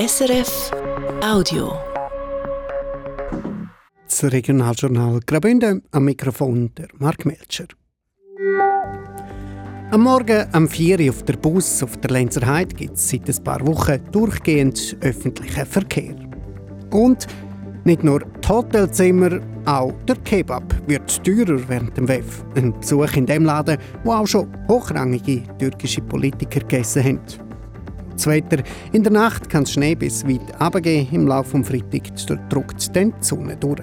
SRF Audio. Das Regionaljournal Graubünden am Mikrofon der Mark Melcher. Am Morgen am 4 Uhr auf der Bus auf der Lenzer Heide gibt es seit ein paar Wochen durchgehend öffentlichen Verkehr. Und nicht nur die Hotelzimmer, auch der Kebab wird teurer während dem WEF. Ein Besuch in dem Laden, wo auch schon hochrangige türkische Politiker gegessen haben. Das Wetter. In der Nacht kann es Schnee bis weit runtergehen. Im Laufe des Freitags drückt dann die Sonne durch.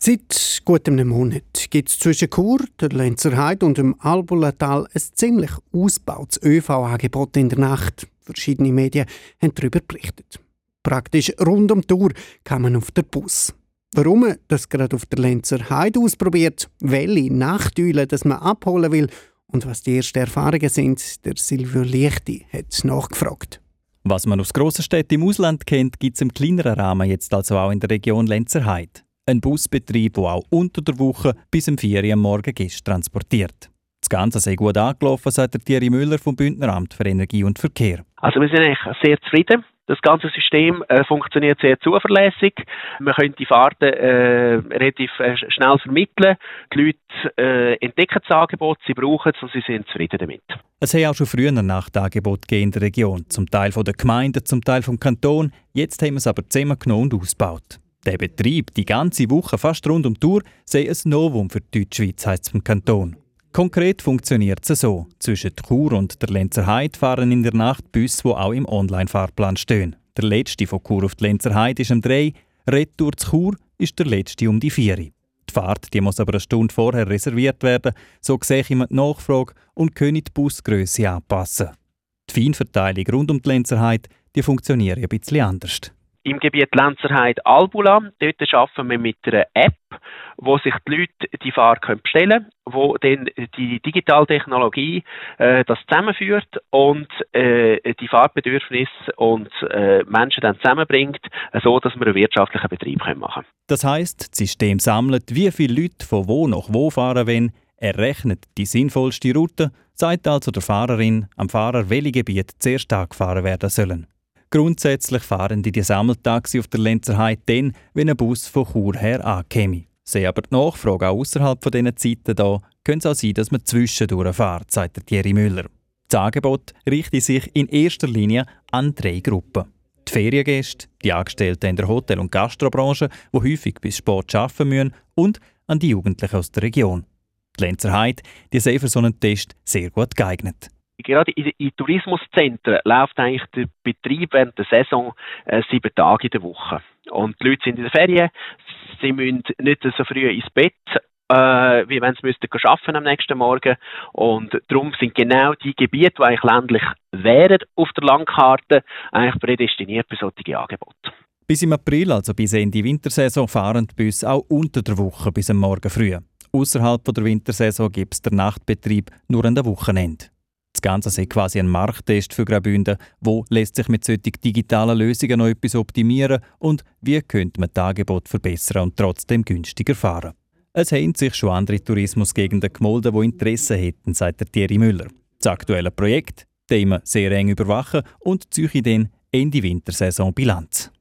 Seit gut einem Monat gibt es zwischen Chur, der Lenzer Heide und dem Albulatal ein ziemlich ausgebautes ÖV-Angebot in der Nacht. Verschiedene Medien haben darüber berichtet. Praktisch rund um die Tour kann man auf der Bus. Warum man das gerade auf der Lenzer Heide ausprobiert, welche Nachtüle das man abholen will und was die ersten Erfahrungen sind, der Silvio Lichti hat nachgefragt. Was man aus grossen Städten im Ausland kennt, gibt es im kleineren Rahmen jetzt also auch in der Region Lenzerheide. Ein Busbetrieb, der auch unter der Woche bis um 4 Uhr am Morgen Gäste transportiert. Das Ganze sei gut angelaufen, sagt der Thierry Müller vom Bündneramt für Energie und Verkehr. Also wir sind eigentlich sehr zufrieden. Das ganze System äh, funktioniert sehr zuverlässig. Man können die Fahrten äh, relativ äh, schnell vermitteln. Die Leute äh, entdecken das Angebot, sie brauchen es und sie sind zufrieden damit. Es hat auch schon früher ein Nachtangebot in der Region, zum Teil von der Gemeinde, zum Teil vom Kanton. Jetzt haben wir es aber zusammengenommen und ausgebaut. Der Betrieb, die ganze Woche fast rund um die Tour, sei ein Novum für die Deutschschweiz, heisst es vom Kanton. Konkret funktioniert es so. Zwischen Chur und der Lenzer Heide fahren in der Nacht Busse, die auch im Online-Fahrplan stehen. Der letzte von Chur auf die Lenzer Heide ist um 3, Retour zu Chur ist der letzte um die 4. Die Fahrt die muss aber eine Stunde vorher reserviert werden, so sehe ich die Nachfrage und können die Busgröße anpassen. Die Feinverteilung rund um die Lenzer Heide die funktioniert ein bisschen anders im Gebiet Lenzerheide Albula. Dort arbeiten wir mit einer App, wo sich die Leute die Fahrer bestellen können, wo dann die Digitaltechnologie äh, das zusammenführt und äh, die Fahrbedürfnisse und äh, Menschen dann zusammenbringt, so dass wir einen wirtschaftlichen Betrieb machen können. Das heißt, das System sammelt, wie viele Leute von wo nach wo fahren wollen, errechnet die sinnvollste Route, sagt also der Fahrerin am Fahrer, welche Gebiete zuerst angefahren werden sollen. Grundsätzlich fahren die, Sammeltaxi auf der Lenzer Heide dann, wenn ein Bus von Chur her ankäme. Sehe aber die Nachfrage auch außerhalb von diesen Zeiten da, könnte es auch sein, dass man zwischendurch fährt, sagt Thierry Müller. Das Angebot richtet sich in erster Linie an drei Gruppen. Die Feriengäste, die Angestellten in der Hotel- und Gastrobranche, die häufig bis Sport arbeiten müssen, und an die Jugendlichen aus der Region. Die Lenzer Heide die sind für so einen Test sehr gut geeignet. Gerade in, in Tourismuszentren läuft eigentlich der Betrieb während der Saison äh, sieben Tage in der Woche. Und die Leute sind in der Ferien, sie müssen nicht so früh ins Bett, äh, wie wenn sie müssten arbeiten am nächsten Morgen. Und darum sind genau die Gebiete, die eigentlich ländlich wären auf der Landkarte, eigentlich prädestiniert für solche Angebote. Bis im April, also bis Ende Wintersaison, fahren die Busse auch unter der Woche bis am Morgen früh. Außerhalb der Wintersaison gibt es den Nachtbetrieb nur an den Wochenende. Das Ganze ist quasi ein Markttest für Graubünden. Wo lässt sich mit solchen digitalen Lösungen noch etwas optimieren und wie könnte man das Angebot verbessern und trotzdem günstiger fahren? Es haben sich schon andere Tourismusgegenden gemolden, die Interesse hätten, sagt der Thierry Müller. Das aktuelle Projekt, wir sehr eng überwachen und ziehe dann Ende Wintersaison Bilanz.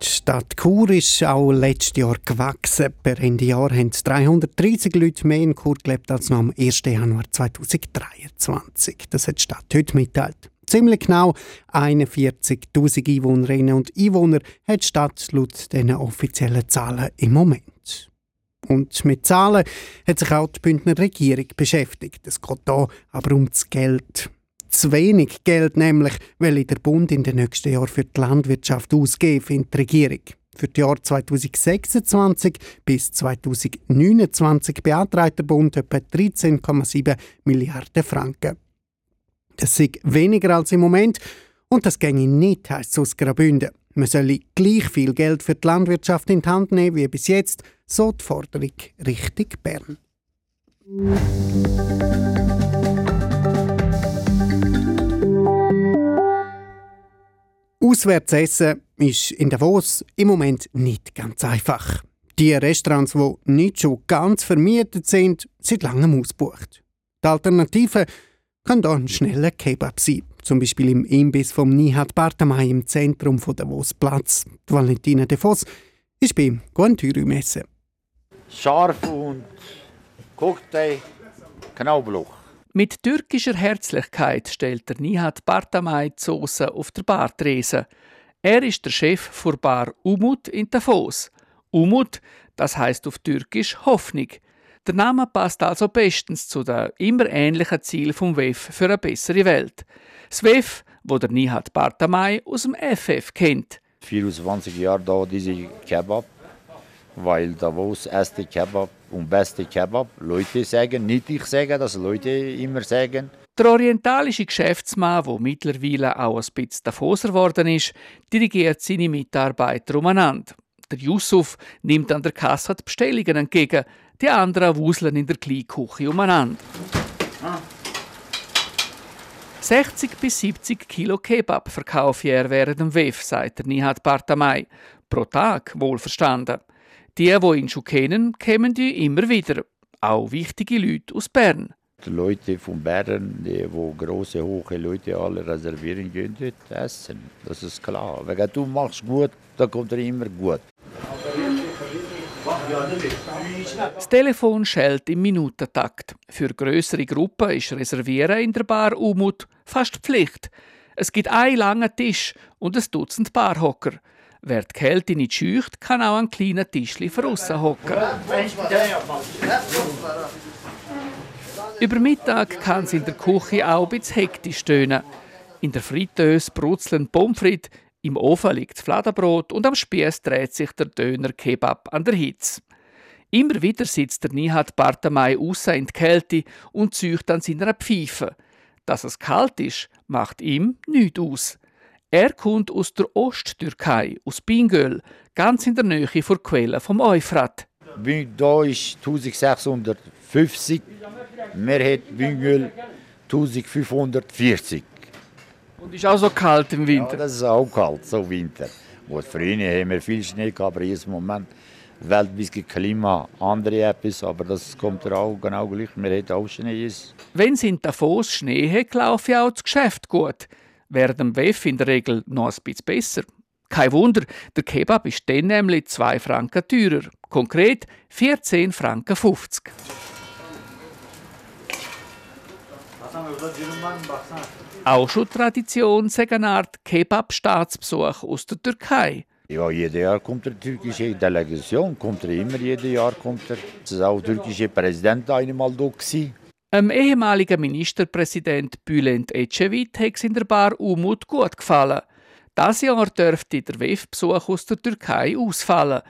Die Stadt Chur ist auch letztes Jahr gewachsen. Per Ende Jahr haben 330 Leute mehr in Chur gelebt als noch am 1. Januar 2023. Das hat die Stadt heute mitteilt. Ziemlich genau 41.000 Einwohnerinnen und Einwohner hat die Stadt laut diesen offiziellen Zahlen im Moment. Und mit Zahlen hat sich auch die Bündner Regierung beschäftigt. Es geht hier aber um das Geld zu wenig Geld, nämlich weil der Bund in den nächsten Jahren für die Landwirtschaft ausgeben, findet die Regierung. Für die Jahre 2026 bis 2029 beantragt der Bund etwa 13,7 Milliarden Franken. Das ist weniger als im Moment und das ginge nicht, heisst es aus Graubünden. Man solle gleich viel Geld für die Landwirtschaft in die Hand nehmen wie bis jetzt, so die Forderung Richtung Bern. Auswärts essen ist in Davos im Moment nicht ganz einfach. Die Restaurants, die nicht schon ganz vermietet sind, sind langem ausgebucht. Die Alternative kann dann ein schneller Kebab sein. Zum Beispiel im Imbiss vom Nihat Bartamay im Zentrum von Davos Platz. Die Valentina de Voss ist beim Guantürü-Messe. Scharf und Cocktail, Knoblauch. Mit türkischer Herzlichkeit stellt der Nihat Bartamay Soße auf der Bartrese. Er ist der Chef vor Bar Umut in Davos. Umut, das heißt auf Türkisch Hoffnung. Der Name passt also bestens zu den immer ähnlichen Zielen vom WEF für eine bessere Welt. Das WEF, wo der Nihat Bartamay aus dem FF kennt. 24 Jahre da diese Kebab, weil Davos erste Kebab und beste Kebab. Leute sagen, nicht ich sage, dass Leute immer sagen. Der orientalische Geschäftsmann, der mittlerweile auch ein bisschen Davoser geworden ist, dirigiert seine Mitarbeiter umeinander. Der Yusuf nimmt an der Kasse die Bestellungen entgegen, die anderen wuseln in der Kleinküche umeinander. 60 bis 70 Kilo Kebab verkaufe er während dem WEF, sagt der Nihat Bartamay. Pro Tag, wohlverstanden. Die, die ihn schon kennen, kommen die immer wieder. Auch wichtige Leute aus Bern. Die Leute von Bern, die wo große, hohe Leute alle reservieren, gehen dort essen. Das ist klar. Wenn du machst gut, dann kommt er immer gut. Das Telefon schellt im Minutentakt. Für größere Gruppen ist Reservieren in der Bar Umut fast Pflicht. Es gibt einen langen Tisch und ein Dutzend Barhocker. Wer die Kälte nicht scheucht, kann auch an kleinen Tischli draussen hocken. Über Mittag kann es in der Küche auch bisschen hektisch tönen. In der Fritteuse brutzeln Pommes frites, im Ofen liegt Fladenbrot und am Spieß dreht sich der Döner-Kebab an der Hitze. Immer wieder sitzt der Nihat Bartamay aussen in die Kälte und zücht an seiner Pfeife. Dass es kalt ist, macht ihm nichts aus. Er kommt aus der Osttürkei, aus Bingöl, ganz in der Nähe der Quelle vom Euphrat. Da ist 1650, wir haben Bingöl 1540. Und ist auch so kalt im Winter? Ja, das ist auch kalt, so Winter. Und früher haben wir viel Schnee gehabt, aber jetzt im Moment weltweit Klima andere etwas, aber das kommt auch genau gleich. Wir haben auch Schnee. Wenn es in Davos Schnee hat, laufe auch das Geschäft gut. Während dem WEF in der Regel noch ein bisschen besser. Kein Wunder, der Kebab ist dann nämlich 2 Franken teurer. Konkret 14 Franken 50. Auch schon Tradition, sagen Art Kebab-Staatsbesuch aus der Türkei. Ja, jedes Jahr kommt der türkische Delegation, kommt er immer, jedes Jahr kommt er. Es ist auch der türkische Präsident einmal gewesen. Dem ehemaligen Ministerpräsident Bülent Ecevit hat es in der Bar Umut gut gefallen. Das Jahr dürfte der WEF-Besuch aus der Türkei ausfallen.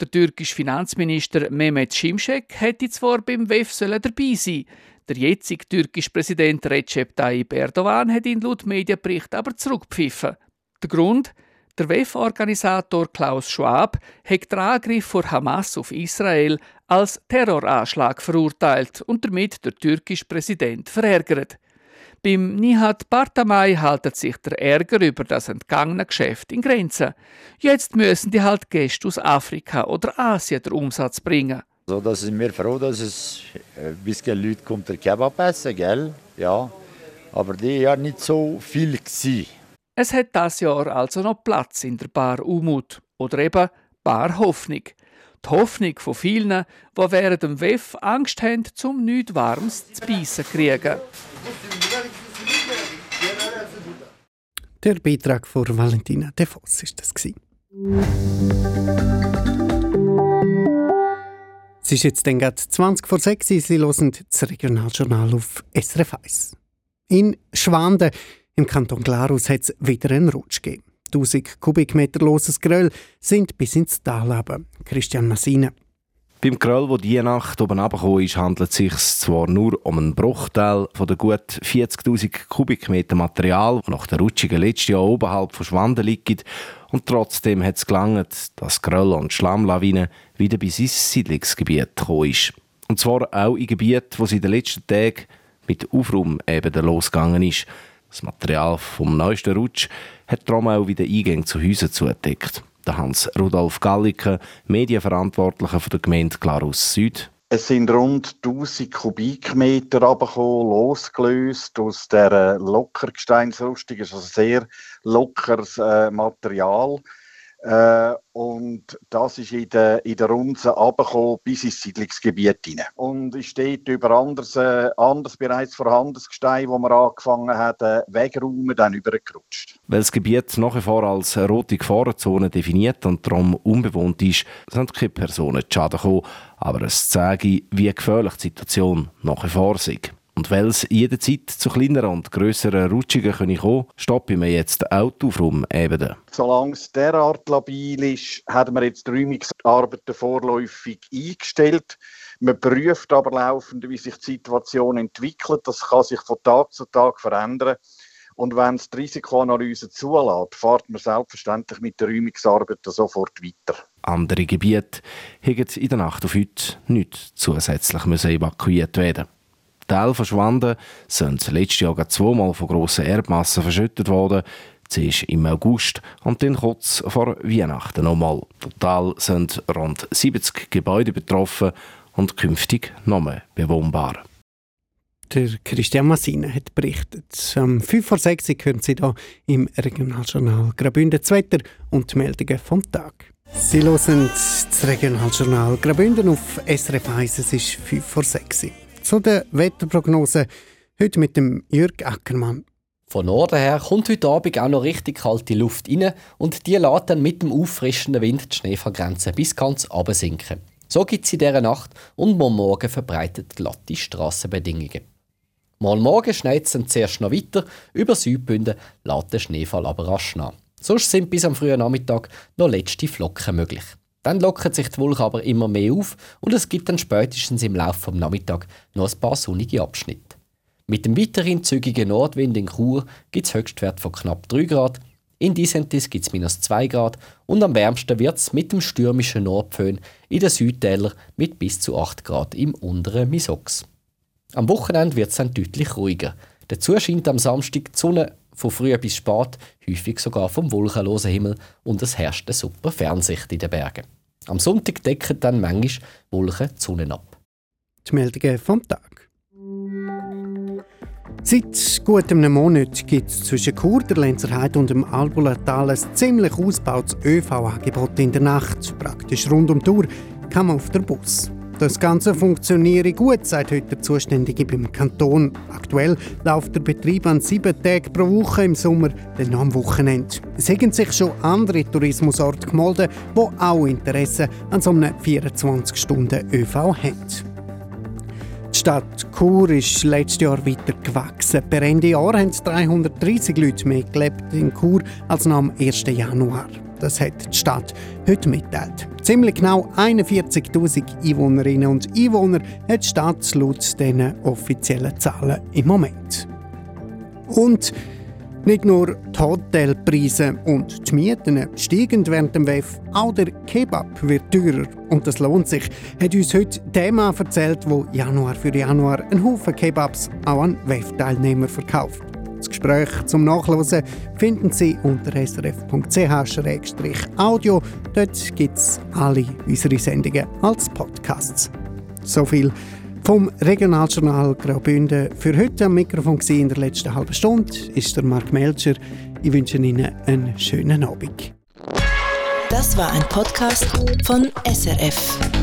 Der türkische Finanzminister Mehmet Şimşek hätte zwar beim WEF dabei sein der jetzige türkische Präsident Recep Tayyip Erdogan hat ihn laut Medienbericht aber zurückgepfiffen. Der Grund? Der WEF-Organisator Klaus Schwab hat den Angriff vor Hamas auf Israel als Terroranschlag verurteilt und damit der türkische Präsident verärgert. Beim Nihat Bartamay haltet sich der Ärger über das entgangene Geschäft in Grenzen. Jetzt müssen die halt Gäste aus Afrika oder Asien den Umsatz bringen. So, da sind wir froh, dass es ein bisschen Leute kommt, der Kebab essen, gell? Ja. Aber die ja nicht so viel gewesen. Es hat das Jahr also noch Platz in der Bar Umut oder eben Bar Hoffnung. Die Hoffnung von vielen, die während dem WEF Angst haben, zum nichts Warmes zu beißen kriegen. Der Beitrag von Valentina De Voss ist das. Es ist jetzt dann gerade 20 vor 6 Sie hören das Regionaljournal auf SRF 1. In Schwanden im Kanton Glarus hat es wieder einen Rutsch gegeben. 1000 Kubikmeter loses Gröll sind bis ins Tal runter. Christian Massine. Beim Gröll, wo diese Nacht oben runtergekommen ist, handelt es sich zwar nur um einen Bruchteil von der gut 40.000 Kubikmeter Material, das nach der rutschigen letzten Jahr oberhalb von Schwanden liegt. Und trotzdem hat es gelangt, dass Gröll und Schlammlawine wieder bis ins Siedlungsgebiet gekommen ist. Und zwar auch in Gebieten, wo sie in den letzten Tagen mit Aufraum eben losgegangen ist. Das Material vom neuesten Rutsch hat darum auch wieder Eingänge zu Häusern zugedeckt. Der Hans-Rudolf Galliken, Medienverantwortlicher der Gemeinde Glarus Süd. Es sind rund 1000 Kubikmeter losgelöst aus der Lockergesteinsrüstung. Es ist also sehr lockeres äh, Material. Äh, und das ist in der, in der Runze runtergekommen bis ins Siedlungsgebiet hinein. Und ist dort über anderes, äh, anderes bereits vorhandenes Gestein, das wir angefangen haben, äh, wegräumen, dann übergerutscht. Weil das Gebiet nach wie vor als rote Gefahrenzone definiert und darum unbewohnt ist, sind keine Personen zu Schaden gekommen, aber es zeige, wie gefährlich die Situation nach wie vor ist. Und weil es jederzeit zu kleineren und grösseren Rutschungen kommen kann, stoppen wir jetzt Auto vom Ebene. Solange es derart labil ist, haben wir jetzt die Räumungsarbeiten vorläufig eingestellt. Man prüft aber laufend, wie sich die Situation entwickelt. Das kann sich von Tag zu Tag verändern. Und wenn es die Risikoanalyse zulässt, fährt man selbstverständlich mit der Räumungsarbeiten sofort weiter. Andere Gebiete haben in der Nacht auf heute nicht zusätzlich evakuiert werden Teil verschwanden, sind letztes Jahr zweimal von grossen Erdmassen verschüttet worden. Zuerst im August und dann kurz vor Weihnachten nochmal. Total sind rund 70 Gebäude betroffen und künftig noch mehr bewohnbar. Der Christian Massina hat berichtet. Am 5 vor 6 hören Sie hier im Regionaljournal Graubünden das Wetter und die Meldungen vom Tag. Sie hören das Regionaljournal Graubünden auf SRF 1, es ist 5 vor 6 zu der Wetterprognose. Heute mit dem Jürg Ackermann. Von Norden her kommt heute Abend auch noch richtig kalte Luft rein und die lässt dann mit dem auffrischenden Wind die Schneefallgrenze bis ganz sinken. So gibt es in dieser Nacht und morgen verbreitet glatte Strassenbedingungen. Mal morgen schneit es zuerst noch weiter, über Südbünden lässt der Schneefall aber rasch nach. Sonst sind bis am frühen Nachmittag noch letzte Flocken möglich. Dann lockert sich die Wolke aber immer mehr auf und es gibt dann spätestens im Laufe des Nachmittags noch ein paar sonnige Abschnitte. Mit dem weiterhin zügigen Nordwind in Chur gibt es Höchstwert von knapp 3 Grad, in Disentis gibt es minus 2 Grad und am wärmsten wird es mit dem stürmischen Nordföhn in den Südtälern mit bis zu 8 Grad im unteren Misox. Am Wochenende wird es dann deutlich ruhiger. Dazu scheint am Samstag die Sonne von früh bis spät, häufig sogar vom wolkenlosen Himmel und es herrscht eine super Fernsicht in den Bergen. Am Sonntag decken dann manchmal Wolken die Sonne ab. Die Meldungen vom Tag. Seit gut einem Monat gibt es zwischen Chur, der Lenzerheide und dem Albulatal ein ziemlich ausgebautes ÖV-Angebot in der Nacht. Praktisch rund um die Uhr kann man auf der Bus. Das Ganze funktioniere gut, sagt heute der Zuständige beim Kanton. Aktuell läuft der Betrieb an sieben Tagen pro Woche im Sommer, dann am Wochenende. Es haben sich schon andere Tourismusorte gemeldet, die auch Interesse an so einem 24-Stunden-ÖV haben. Die Stadt Chur ist letztes Jahr weiter gewachsen. Per Ende Jahr haben 330 Leute mehr gelebt in Chur als noch am 1. Januar. Das hat die Stadt heute mitteilt. Ziemlich genau 41.000 Einwohnerinnen und Einwohner hat die Stadt laut diesen offiziellen Zahlen im Moment. Und nicht nur die Hotelpreise und die Mieten steigen während dem WEF, auch der Kebab wird teurer. Und das lohnt sich, hat uns heute Mann erzählt, der Januar für Januar einen Haufen Kebabs auch an WEF-Teilnehmer verkauft. Das Gespräch zum Nachlesen finden Sie unter srf.ch-audio. Dort gibt es alle unsere Sendungen als Podcasts. So viel vom Regionaljournal Graubünden für heute am Mikrofon in der letzten halben Stunde ist der Mark Melcher. Ich wünsche Ihnen einen schönen Abend. Das war ein Podcast von SRF.